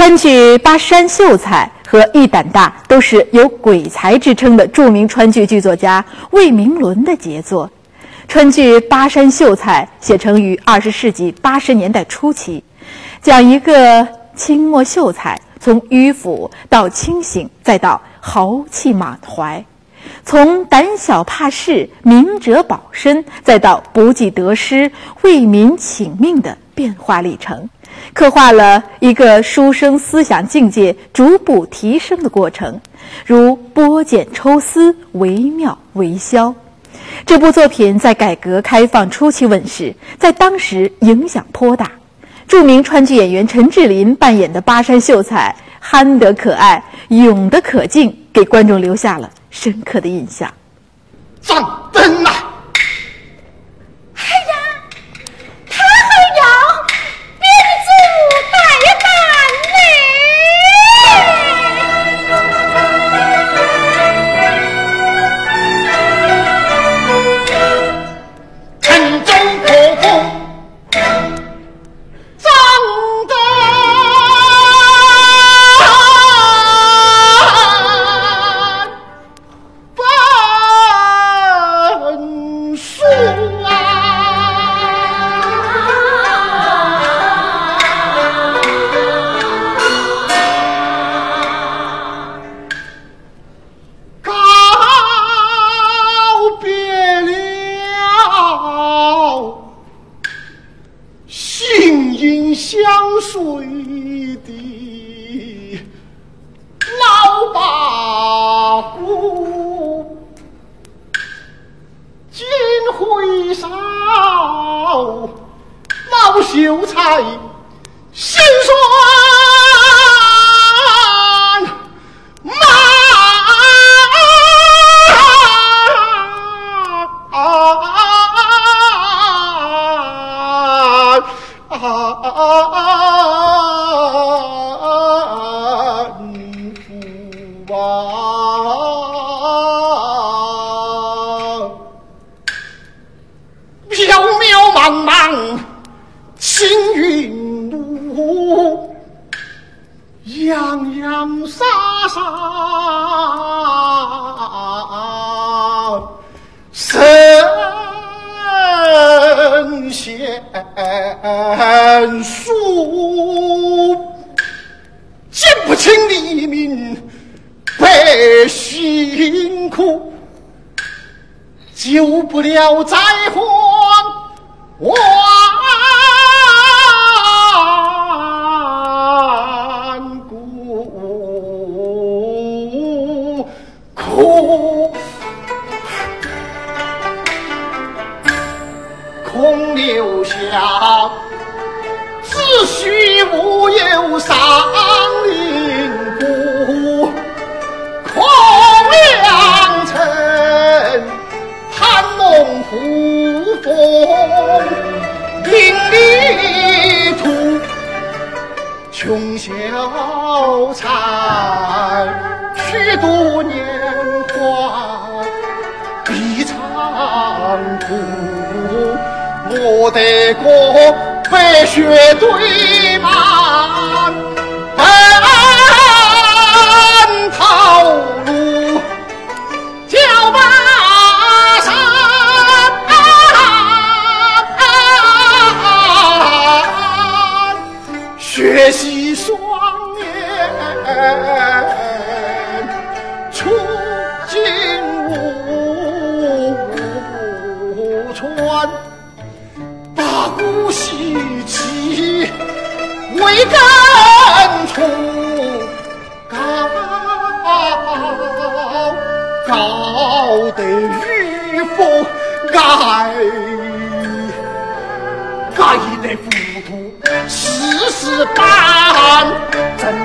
川剧《巴山秀才》和《一胆大》都是有鬼才之称的著名川剧剧作家魏明伦的杰作。川剧《巴山秀才》写成于二十世纪八十年代初期，讲一个清末秀才从迂腐到清醒，再到豪气满怀。从胆小怕事、明哲保身，再到不计得失、为民请命的变化历程，刻画了一个书生思想境界逐步提升的过程，如剥茧抽丝，惟妙惟肖。这部作品在改革开放初期问世，在当时影响颇大。著名川剧演员陈志林扮演的巴山秀才，憨得可爱，勇得可敬，给观众留下了。深刻的印象。张灯啊！水的老把姑，金灰少，老秀才心洋洋洒洒神仙书，记不清黎民百姓苦，救不了灾荒。留下子虚乌有上林布空两城寒龙伏风名利土穷小才许多年华必长途我得哥白雪堆满，奔头路叫马山、雪洗双眼。刻骨，豪气功名。